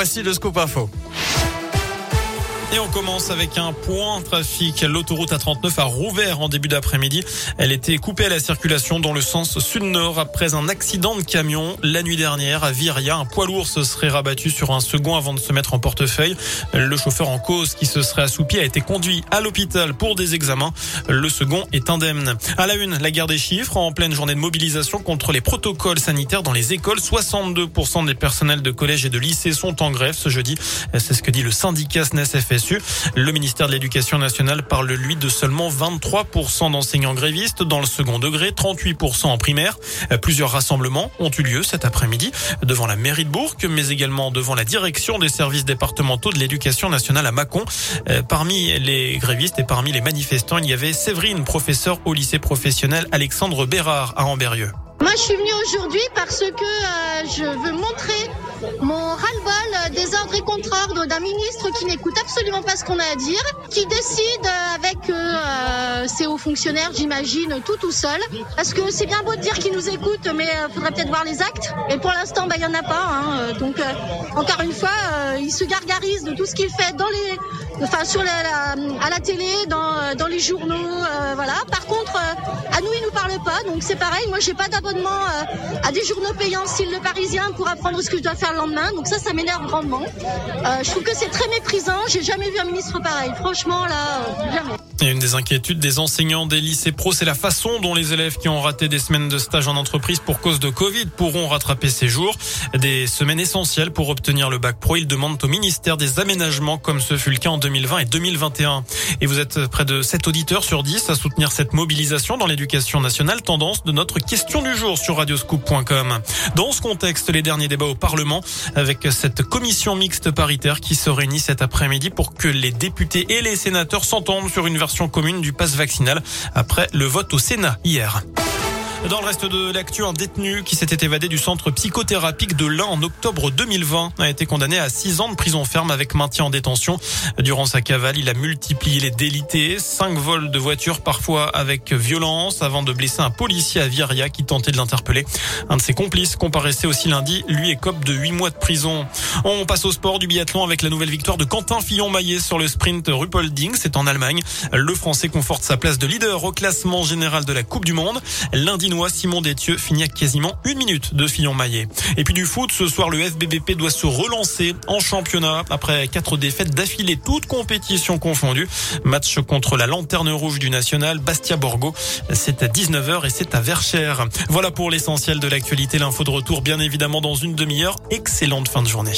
Voici le scoop info. Et on commence avec un point trafic. L'autoroute A39 a rouvert en début d'après-midi. Elle était coupée à la circulation dans le sens sud-nord après un accident de camion la nuit dernière à Viria. Un poids lourd se serait rabattu sur un second avant de se mettre en portefeuille. Le chauffeur en cause qui se serait assoupi a été conduit à l'hôpital pour des examens. Le second est indemne. À la une, la guerre des chiffres en pleine journée de mobilisation contre les protocoles sanitaires dans les écoles. 62% des personnels de collège et de lycée sont en grève ce jeudi. C'est ce que dit le syndicat Le ministère de l'Éducation nationale parle, lui, de seulement 23% d'enseignants grévistes dans le second degré, 38% en primaire. Plusieurs rassemblements ont eu lieu cet après-midi devant la mairie de Bourg, mais également devant la direction des services départementaux de l'éducation nationale à Mâcon. Euh, parmi les grévistes et parmi les manifestants, il y avait Séverine, professeur au lycée professionnel Alexandre Bérard à Amberieux. Moi, je suis venue aujourd'hui parce que euh, je veux montrer mon ras-le-bol des ordres et contre-ordres d'un ministre qui n'écoute absolument pas ce qu'on a à dire, qui décide avec euh, ses hauts fonctionnaires, j'imagine, tout tout seul. Parce que c'est bien beau de dire qu'il nous écoute, mais il faudrait peut-être voir les actes. Et pour l'instant, bah, il y en a pas. Hein. Donc, euh, encore une fois, euh, il se gargarise de tout ce qu'il fait dans les, enfin, sur à la télé, dans, les journaux, voilà. Par contre, à nous, il nous parle pas. Donc, c'est pareil. Moi, j'ai pas d'abonnement à des journaux payants, style le Parisien, pour apprendre ce que je dois faire le lendemain. Donc ça, ça m'énerve grandement. Euh, je trouve que c'est très méprisant. J'ai jamais vu un ministre pareil. Franchement, là, euh, jamais. Et une des inquiétudes des enseignants des lycées pro, c'est la façon dont les élèves qui ont raté des semaines de stage en entreprise pour cause de Covid pourront rattraper ces jours. Des semaines essentielles pour obtenir le bac pro. Ils demandent au ministère des aménagements comme ce fut le cas en 2020 et 2021. Et vous êtes près de 7 auditeurs sur 10 à soutenir cette mobilisation dans l'éducation nationale, tendance de notre question du jour sur radioscoop.com. Dans ce contexte, les derniers débats au Parlement avec cette commission mixte paritaire qui se réunit cet après-midi pour que les députés et les sénateurs s'entendent sur une version commune du passe vaccinal après le vote au Sénat hier. Dans le reste de l'actu, un détenu qui s'était évadé du centre psychothérapique de l'Ain en octobre 2020 a été condamné à 6 ans de prison ferme avec maintien en détention. Durant sa cavale, il a multiplié les délités, 5 vols de voitures parfois avec violence avant de blesser un policier à Viria qui tentait de l'interpeller. Un de ses complices comparaissait aussi lundi, lui écope de 8 mois de prison. On passe au sport du biathlon avec la nouvelle victoire de Quentin Fillon-Maillet sur le sprint Ruppolding, c'est en Allemagne. Le Français conforte sa place de leader au classement général de la Coupe du Monde. Lundi Simon Détieux finit à quasiment une minute de Fillon-Maillet. Et puis du foot, ce soir, le FBBP doit se relancer en championnat après quatre défaites d'affilée, toutes compétitions confondues. Match contre la lanterne rouge du national, Bastia Borgo. C'est à 19h et c'est à Verchères. Voilà pour l'essentiel de l'actualité. L'info de retour, bien évidemment, dans une demi-heure. Excellente fin de journée.